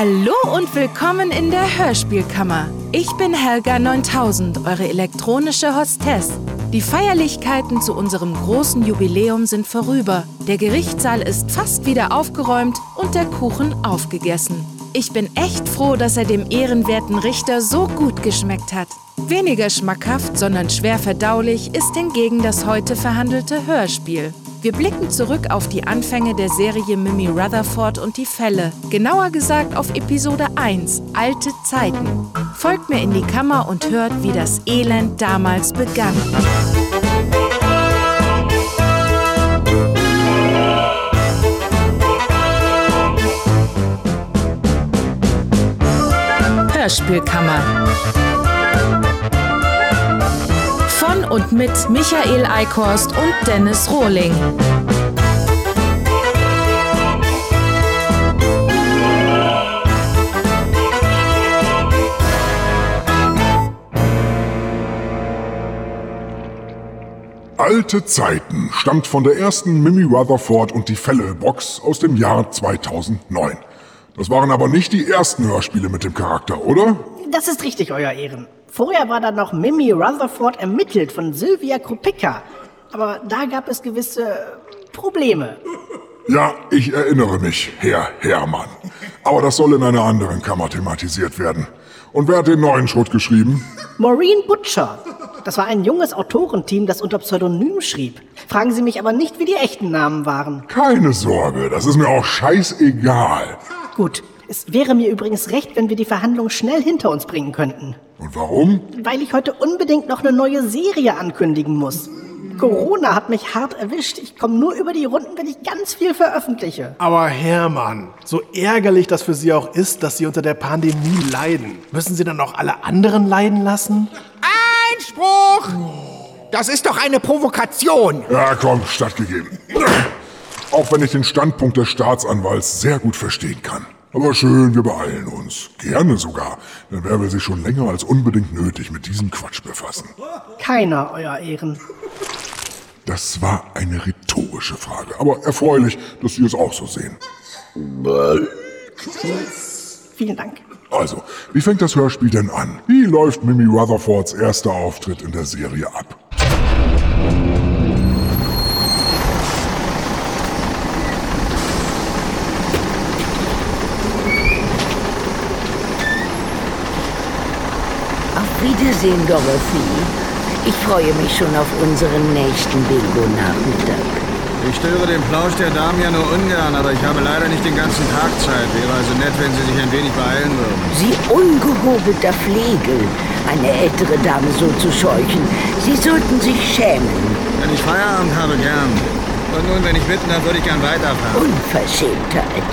Hallo und willkommen in der Hörspielkammer. Ich bin Helga 9000, eure elektronische Hostess. Die Feierlichkeiten zu unserem großen Jubiläum sind vorüber. Der Gerichtssaal ist fast wieder aufgeräumt und der Kuchen aufgegessen. Ich bin echt froh, dass er dem ehrenwerten Richter so gut geschmeckt hat. Weniger schmackhaft, sondern schwer verdaulich ist hingegen das heute verhandelte Hörspiel. Wir blicken zurück auf die Anfänge der Serie Mimi Rutherford und die Fälle. Genauer gesagt auf Episode 1, Alte Zeiten. Folgt mir in die Kammer und hört, wie das Elend damals begann. Hörspielkammer. Von und mit Michael Eickhorst und Dennis Rohling. Alte Zeiten stammt von der ersten Mimi Rutherford und die Fälle-Box aus dem Jahr 2009. Das waren aber nicht die ersten Hörspiele mit dem Charakter, oder? Das ist richtig, Euer Ehren. Vorher war da noch Mimi Rutherford ermittelt von Sylvia Kropicka. Aber da gab es gewisse Probleme. Ja, ich erinnere mich, Herr Herrmann. Aber das soll in einer anderen Kammer thematisiert werden. Und wer hat den neuen Schrott geschrieben? Maureen Butcher. Das war ein junges Autorenteam, das unter Pseudonym schrieb. Fragen Sie mich aber nicht, wie die echten Namen waren. Keine Sorge, das ist mir auch scheißegal. Gut, es wäre mir übrigens recht, wenn wir die Verhandlung schnell hinter uns bringen könnten. Und warum? Weil ich heute unbedingt noch eine neue Serie ankündigen muss. Corona hat mich hart erwischt. Ich komme nur über die Runden, wenn ich ganz viel veröffentliche. Aber Hermann, so ärgerlich das für Sie auch ist, dass Sie unter der Pandemie leiden, müssen Sie dann auch alle anderen leiden lassen? Einspruch! Das ist doch eine Provokation. Ja, komm, stattgegeben. Auch wenn ich den Standpunkt des Staatsanwalts sehr gut verstehen kann. Aber schön, wir beeilen uns. Gerne sogar. Denn wer will sich schon länger als unbedingt nötig mit diesem Quatsch befassen? Keiner, Euer Ehren. Das war eine rhetorische Frage. Aber erfreulich, dass Sie es auch so sehen. Vielen Dank. Also, wie fängt das Hörspiel denn an? Wie läuft Mimi Rutherfords erster Auftritt in der Serie ab? Wiedersehen, Dorothy. Ich freue mich schon auf unseren nächsten Bingo-Nachmittag. Ich störe den Plausch der Damen ja nur ungern, aber ich habe leider nicht den ganzen Tag Zeit. Wäre also nett, wenn Sie sich ein wenig beeilen würden. Sie ungehobelter Flegel, eine ältere Dame so zu scheuchen. Sie sollten sich schämen. Wenn ich Feierabend habe, gern. Und nun, wenn ich bitten darf, würde ich gern weiterfahren. Unverschämtheit.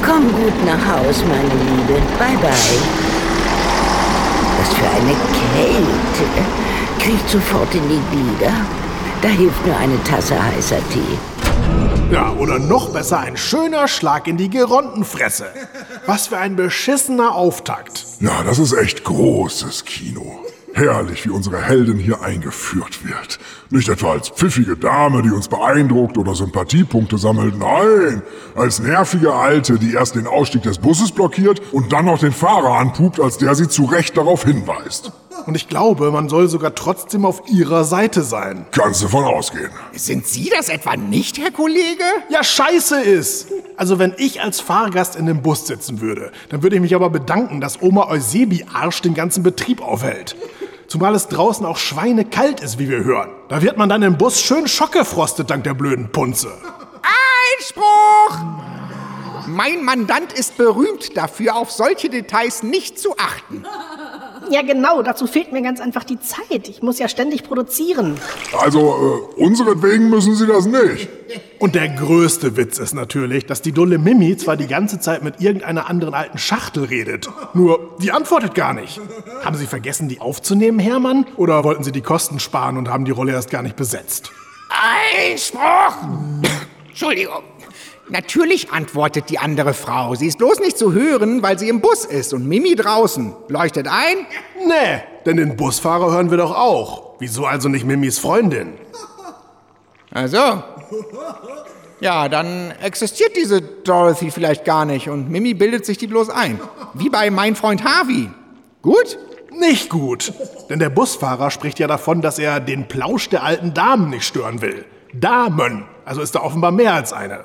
Komm gut nach Haus, meine Liebe. Bye, bye. Was für eine Kälte. Kriegt sofort in die Glieder. Da hilft nur eine Tasse heißer Tee. Ja, oder noch besser ein schöner Schlag in die Gerontenfresse. Was für ein beschissener Auftakt. Ja, das ist echt großes Kino. Herrlich, wie unsere Heldin hier eingeführt wird. Nicht etwa als pfiffige Dame, die uns beeindruckt oder Sympathiepunkte sammelt. Nein, als nervige Alte, die erst den Ausstieg des Busses blockiert und dann noch den Fahrer anpupt, als der sie zu Recht darauf hinweist. Und ich glaube, man soll sogar trotzdem auf ihrer Seite sein. Kannst du von ausgehen. Sind Sie das etwa nicht, Herr Kollege? Ja, scheiße ist. Also wenn ich als Fahrgast in dem Bus sitzen würde, dann würde ich mich aber bedanken, dass Oma Eusebi Arsch den ganzen Betrieb aufhält. Zumal es draußen auch schweinekalt ist, wie wir hören. Da wird man dann im Bus schön schockgefrostet dank der blöden Punze. Einspruch! Mein Mandant ist berühmt dafür, auf solche Details nicht zu achten. Ja, genau, dazu fehlt mir ganz einfach die Zeit. Ich muss ja ständig produzieren. Also, äh, unseretwegen müssen Sie das nicht. Und der größte Witz ist natürlich, dass die dulle Mimi zwar die ganze Zeit mit irgendeiner anderen alten Schachtel redet, nur die antwortet gar nicht. Haben Sie vergessen, die aufzunehmen, Hermann? Oder wollten Sie die Kosten sparen und haben die Rolle erst gar nicht besetzt? Einspruch! Entschuldigung. Natürlich antwortet die andere Frau. Sie ist bloß nicht zu hören, weil sie im Bus ist und Mimi draußen. Leuchtet ein? Nee, denn den Busfahrer hören wir doch auch. Wieso also nicht Mimis Freundin? Also. Ja, dann existiert diese Dorothy vielleicht gar nicht und Mimi bildet sich die bloß ein. Wie bei mein Freund Harvey. Gut? Nicht gut. Denn der Busfahrer spricht ja davon, dass er den Plausch der alten Damen nicht stören will. Damen. Also ist da offenbar mehr als eine.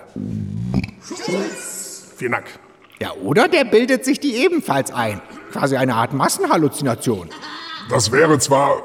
Vielen Dank. Ja, oder der bildet sich die ebenfalls ein. Quasi eine Art Massenhalluzination. Das wäre zwar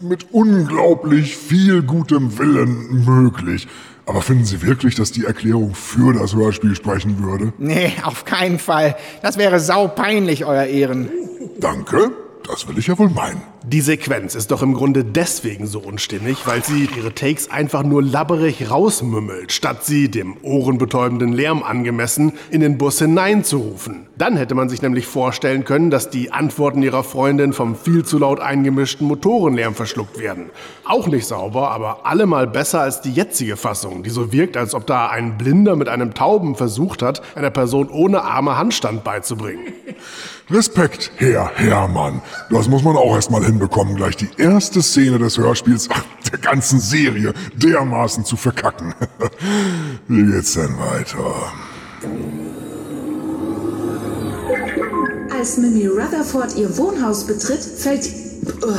mit unglaublich viel gutem Willen möglich. Aber finden Sie wirklich, dass die Erklärung für das Hörspiel sprechen würde? Nee, auf keinen Fall. Das wäre saupeinlich, Euer Ehren. Danke. Das will ich ja wohl meinen. Die Sequenz ist doch im Grunde deswegen so unstimmig, weil sie ihre Takes einfach nur labberig rausmümmelt, statt sie dem ohrenbetäubenden Lärm angemessen in den Bus hineinzurufen. Dann hätte man sich nämlich vorstellen können, dass die Antworten ihrer Freundin vom viel zu laut eingemischten Motorenlärm verschluckt werden. Auch nicht sauber, aber allemal besser als die jetzige Fassung, die so wirkt, als ob da ein Blinder mit einem Tauben versucht hat, einer Person ohne Arme Handstand beizubringen. Respekt, Herr Hermann. Das muss man auch erstmal hinbekommen, gleich die erste Szene des Hörspiels ach, der ganzen Serie dermaßen zu verkacken. Wie geht's denn weiter? Als Mimi Rutherford ihr Wohnhaus betritt, fällt, uh,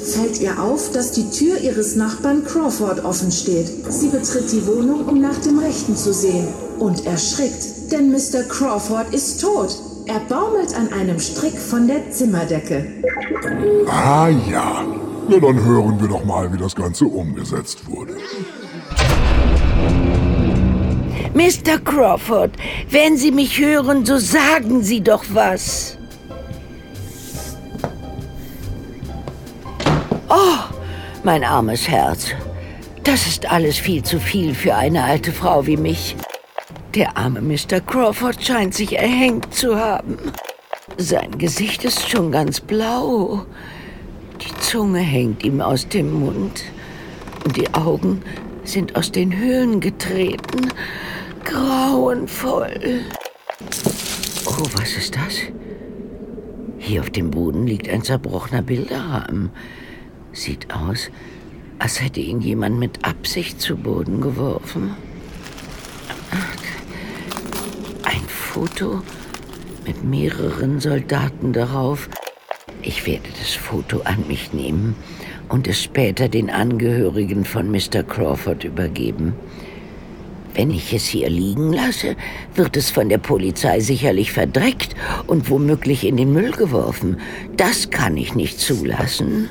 fällt ihr auf, dass die Tür ihres Nachbarn Crawford offen steht. Sie betritt die Wohnung, um nach dem Rechten zu sehen und erschrickt, denn Mr. Crawford ist tot. Er baumelt an einem Strick von der Zimmerdecke. Ah ja. Na dann hören wir doch mal, wie das Ganze umgesetzt wurde. Mr. Crawford, wenn Sie mich hören, so sagen Sie doch was. Oh, mein armes Herz. Das ist alles viel zu viel für eine alte Frau wie mich. Der arme Mr. Crawford scheint sich erhängt zu haben. Sein Gesicht ist schon ganz blau. Die Zunge hängt ihm aus dem Mund. Und die Augen sind aus den Höhlen getreten. Grauenvoll. Oh, was ist das? Hier auf dem Boden liegt ein zerbrochener Bilderrahmen. Sieht aus, als hätte ihn jemand mit Absicht zu Boden geworfen. Foto mit mehreren Soldaten darauf. Ich werde das Foto an mich nehmen und es später den Angehörigen von Mr. Crawford übergeben. Wenn ich es hier liegen lasse, wird es von der Polizei sicherlich verdreckt und womöglich in den Müll geworfen. Das kann ich nicht zulassen.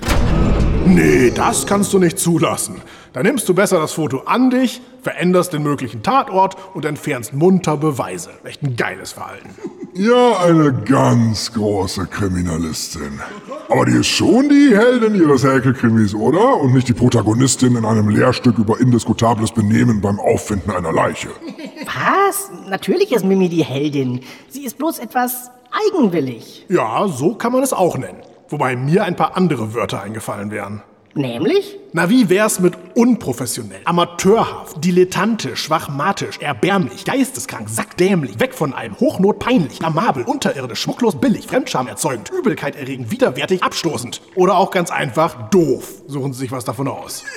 Nee, das kannst du nicht zulassen. Dann nimmst du besser das Foto an dich, veränderst den möglichen Tatort und entfernst munter Beweise. Echt ein geiles Verhalten. Ja, eine ganz große Kriminalistin. Aber die ist schon die Heldin ihres Häkelkrimis, oder? Und nicht die Protagonistin in einem Lehrstück über indiskutables Benehmen beim Auffinden einer Leiche. Was? Natürlich ist Mimi die Heldin. Sie ist bloß etwas eigenwillig. Ja, so kann man es auch nennen. Wobei mir ein paar andere Wörter eingefallen wären. Nämlich? Na, wie wär's mit unprofessionell, amateurhaft, dilettantisch, schwachmatisch, erbärmlich, geisteskrank, sackdämlich, weg von allem, hochnot peinlich, amabel, unterirdisch, schmucklos billig, Fremdscham erzeugend, Übelkeit erregend, widerwärtig, abstoßend. Oder auch ganz einfach doof. Suchen Sie sich was davon aus.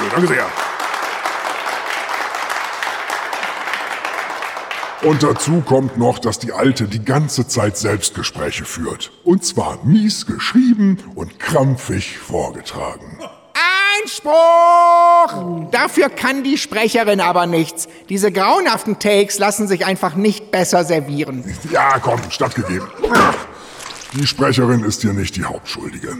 So, danke sehr. Und dazu kommt noch, dass die Alte die ganze Zeit Selbstgespräche führt. Und zwar mies geschrieben und krampfig vorgetragen. Einspruch! Dafür kann die Sprecherin aber nichts. Diese grauenhaften Takes lassen sich einfach nicht besser servieren. Ja, komm, stattgegeben. Die Sprecherin ist hier nicht die Hauptschuldige.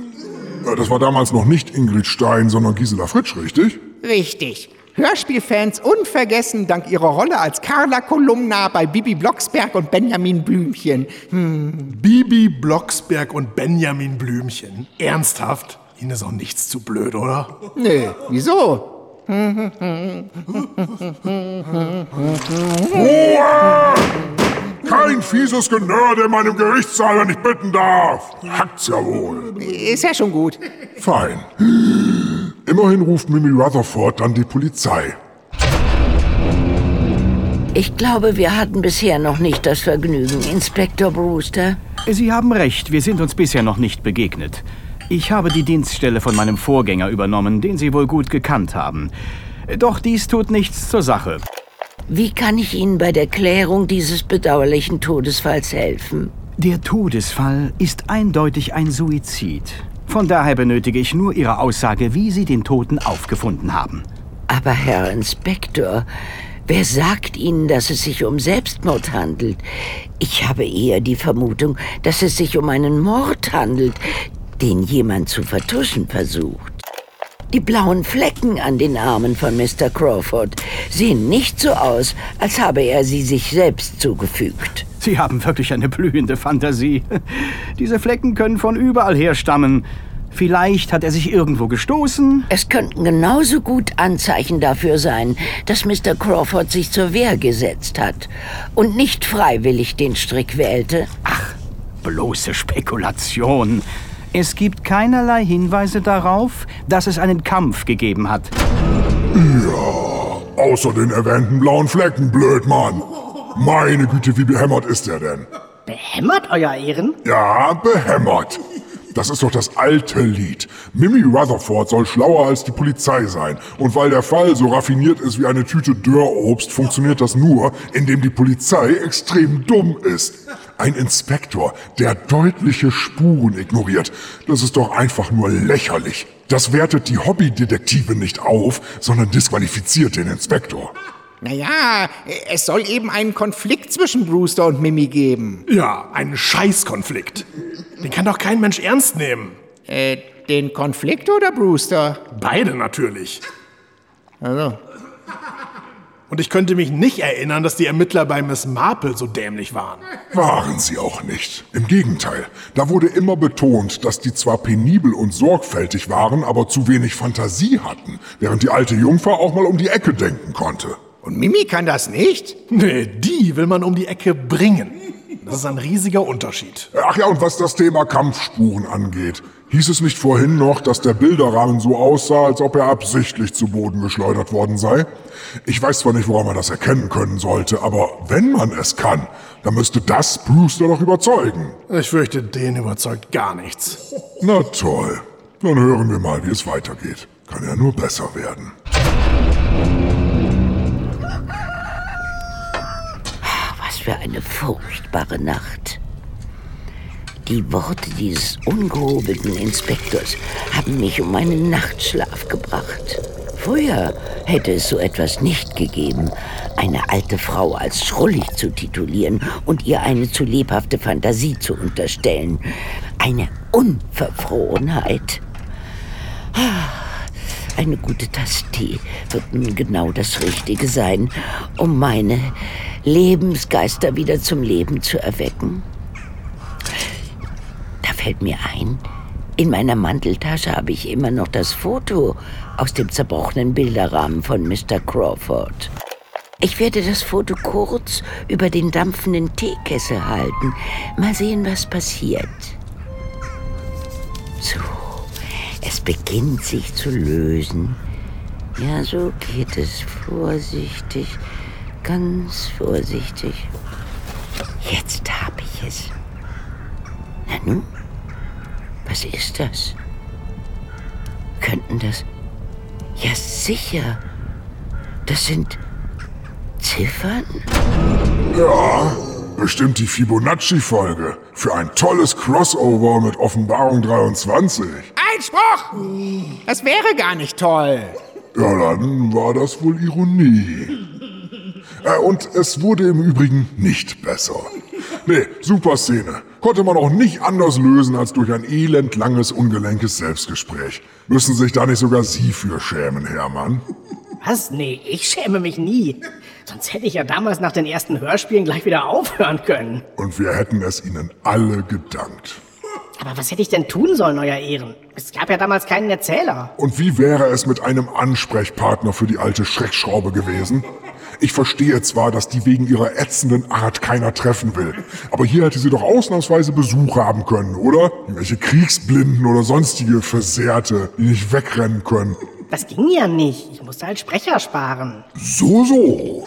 Das war damals noch nicht Ingrid Stein, sondern Gisela Fritsch, richtig? Richtig. Hörspielfans unvergessen dank ihrer Rolle als Carla Kolumna bei Bibi Blocksberg und Benjamin Blümchen. Hm. Bibi Blocksberg und Benjamin Blümchen? Ernsthaft? Ihnen ist auch nichts zu blöd, oder? Nö, wieso? Ruhe! Kein fieses Genörde in meinem Gerichtssaal, wenn ich bitten darf. Hackt's ja wohl. Ist ja schon gut. Fein. Immerhin ruft Mimi Rutherford dann die Polizei. Ich glaube, wir hatten bisher noch nicht das Vergnügen, Inspektor Brewster. Sie haben recht, wir sind uns bisher noch nicht begegnet. Ich habe die Dienststelle von meinem Vorgänger übernommen, den Sie wohl gut gekannt haben. Doch dies tut nichts zur Sache. Wie kann ich Ihnen bei der Klärung dieses bedauerlichen Todesfalls helfen? Der Todesfall ist eindeutig ein Suizid. Von daher benötige ich nur Ihre Aussage, wie Sie den Toten aufgefunden haben. Aber Herr Inspektor, wer sagt Ihnen, dass es sich um Selbstmord handelt? Ich habe eher die Vermutung, dass es sich um einen Mord handelt, den jemand zu vertuschen versucht. Die blauen Flecken an den Armen von Mr. Crawford sehen nicht so aus, als habe er sie sich selbst zugefügt. Sie haben wirklich eine blühende Fantasie. Diese Flecken können von überall herstammen. Vielleicht hat er sich irgendwo gestoßen. Es könnten genauso gut Anzeichen dafür sein, dass Mr. Crawford sich zur Wehr gesetzt hat und nicht freiwillig den Strick wählte. Ach, bloße Spekulation. Es gibt keinerlei Hinweise darauf, dass es einen Kampf gegeben hat. Ja, außer den erwähnten blauen Flecken, Blödmann. Meine Güte, wie behämmert ist er denn? Behämmert, Euer Ehren? Ja, behämmert. Das ist doch das alte Lied. Mimi Rutherford soll schlauer als die Polizei sein. Und weil der Fall so raffiniert ist wie eine Tüte Dörrobst, funktioniert das nur, indem die Polizei extrem dumm ist. Ein Inspektor, der deutliche Spuren ignoriert. Das ist doch einfach nur lächerlich. Das wertet die Hobbydetektive nicht auf, sondern disqualifiziert den Inspektor. Naja, es soll eben einen Konflikt zwischen Brewster und Mimi geben. Ja, einen Scheißkonflikt. Den kann doch kein Mensch ernst nehmen. Äh, den Konflikt oder Brewster? Beide natürlich. Also. Und ich könnte mich nicht erinnern, dass die Ermittler bei Miss Marple so dämlich waren. Waren sie auch nicht. Im Gegenteil, da wurde immer betont, dass die zwar penibel und sorgfältig waren, aber zu wenig Fantasie hatten, während die alte Jungfer auch mal um die Ecke denken konnte. Und Mimi kann das nicht? Nee, die will man um die Ecke bringen. Das ist ein riesiger Unterschied. Ach ja, und was das Thema Kampfspuren angeht, hieß es nicht vorhin noch, dass der Bilderrahmen so aussah, als ob er absichtlich zu Boden geschleudert worden sei? Ich weiß zwar nicht, woran man das erkennen können sollte, aber wenn man es kann, dann müsste das Brewster doch überzeugen. Ich fürchte, den überzeugt gar nichts. Na toll. Dann hören wir mal, wie es weitergeht. Kann ja nur besser werden. Für eine furchtbare Nacht. Die Worte dieses ungehobelten Inspektors haben mich um meinen Nachtschlaf gebracht. Früher hätte es so etwas nicht gegeben, eine alte Frau als schrullig zu titulieren und ihr eine zu lebhafte Fantasie zu unterstellen. Eine Unverfrorenheit. Eine gute Tasse Tee wird nun genau das Richtige sein, um meine Lebensgeister wieder zum Leben zu erwecken. Da fällt mir ein, in meiner Manteltasche habe ich immer noch das Foto aus dem zerbrochenen Bilderrahmen von Mr. Crawford. Ich werde das Foto kurz über den dampfenden Teekessel halten. Mal sehen, was passiert. So, es beginnt sich zu lösen. Ja, so geht es. Vorsichtig, ganz vorsichtig. Jetzt habe ich es. Na nun, was ist das? Könnten das... Ja, sicher. Das sind Ziffern? Ja, bestimmt die Fibonacci-Folge für ein tolles Crossover mit Offenbarung 23. Einspruch! Das wäre gar nicht toll. Ja, dann war das wohl Ironie. Äh, und es wurde im Übrigen nicht besser. Nee, super Szene. Konnte man auch nicht anders lösen als durch ein elendlanges, ungelenkes Selbstgespräch. Müssen sich da nicht sogar Sie für schämen, Hermann? Was? Nee, ich schäme mich nie. Sonst hätte ich ja damals nach den ersten Hörspielen gleich wieder aufhören können. Und wir hätten es Ihnen alle gedankt. Aber was hätte ich denn tun sollen, Euer Ehren? Es gab ja damals keinen Erzähler. Und wie wäre es mit einem Ansprechpartner für die alte Schreckschraube gewesen? Ich verstehe zwar, dass die wegen ihrer ätzenden Art keiner treffen will, aber hier hätte sie doch ausnahmsweise Besuch haben können, oder? Welche Kriegsblinden oder sonstige Versehrte, die nicht wegrennen können. Das ging ja nicht. Ich musste halt Sprecher sparen. So, so.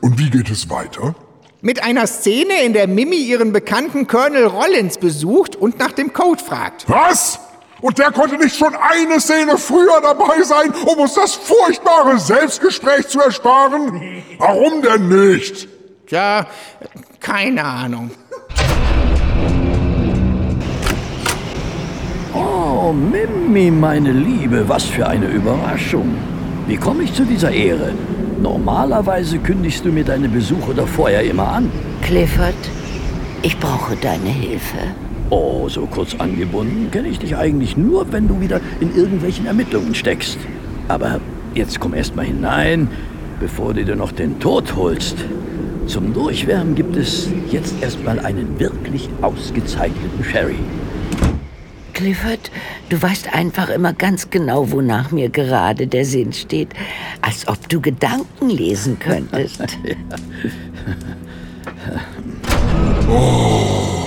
Und wie geht es weiter? Mit einer Szene, in der Mimi ihren bekannten Colonel Rollins besucht und nach dem Code fragt. Was? Und der konnte nicht schon eine Szene früher dabei sein, um uns das furchtbare Selbstgespräch zu ersparen? Warum denn nicht? Tja, keine Ahnung. Oh, Mimi, meine Liebe, was für eine Überraschung. Wie komme ich zu dieser Ehre? Normalerweise kündigst du mir deine Besuche doch vorher immer an. Clifford, ich brauche deine Hilfe. Oh, so kurz angebunden kenne ich dich eigentlich nur, wenn du wieder in irgendwelchen Ermittlungen steckst. Aber jetzt komm erst mal hinein, bevor du dir noch den Tod holst. Zum Durchwärmen gibt es jetzt erstmal einen wirklich ausgezeichneten Sherry. Clifford, du weißt einfach immer ganz genau, wonach mir gerade der Sinn steht. Als ob du Gedanken lesen könntest.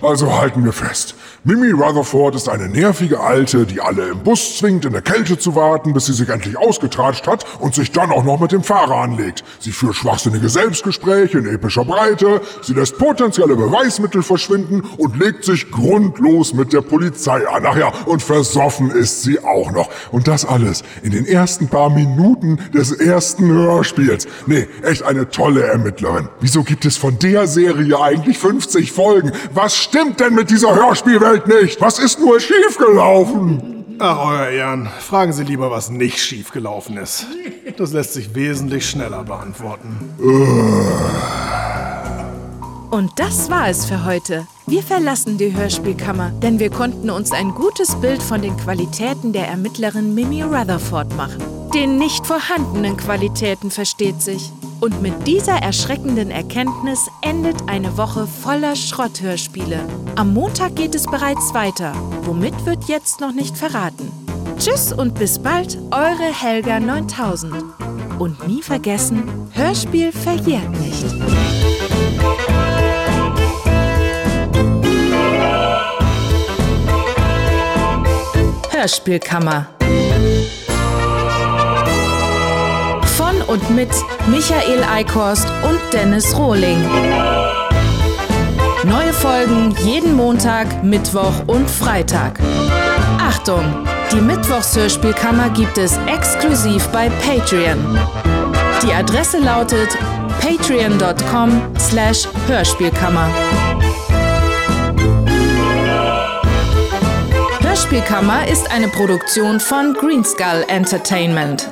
Also halten wir fest. Mimi Rutherford ist eine nervige Alte, die alle im Bus zwingt, in der Kälte zu warten, bis sie sich endlich ausgetratscht hat und sich dann auch noch mit dem Fahrer anlegt. Sie führt schwachsinnige Selbstgespräche in epischer Breite, sie lässt potenzielle Beweismittel verschwinden und legt sich grundlos mit der Polizei an. Ach ja, und versoffen ist sie auch noch. Und das alles in den ersten paar Minuten des ersten Hörspiels. Nee, echt eine tolle Ermittlerin. Wieso gibt es von der Serie eigentlich 50 Folgen? Was stimmt denn mit dieser Hörspielwelt nicht? Was ist nur schiefgelaufen? Ach, Euer Ehren, fragen Sie lieber, was nicht schiefgelaufen ist. Das lässt sich wesentlich schneller beantworten. Und das war es für heute. Wir verlassen die Hörspielkammer, denn wir konnten uns ein gutes Bild von den Qualitäten der Ermittlerin Mimi Rutherford machen. Den nicht vorhandenen Qualitäten versteht sich. Und mit dieser erschreckenden Erkenntnis endet eine Woche voller Schrotthörspiele. Am Montag geht es bereits weiter. Womit wird jetzt noch nicht verraten. Tschüss und bis bald, eure Helga 9000. Und nie vergessen, Hörspiel verjährt nicht. Hörspielkammer. Und mit Michael Eickhorst und Dennis Rohling. Neue Folgen jeden Montag, Mittwoch und Freitag. Achtung! Die Mittwochshörspielkammer gibt es exklusiv bei Patreon. Die Adresse lautet patreon.com slash Hörspielkammer. Hörspielkammer ist eine Produktion von Greenskull Entertainment.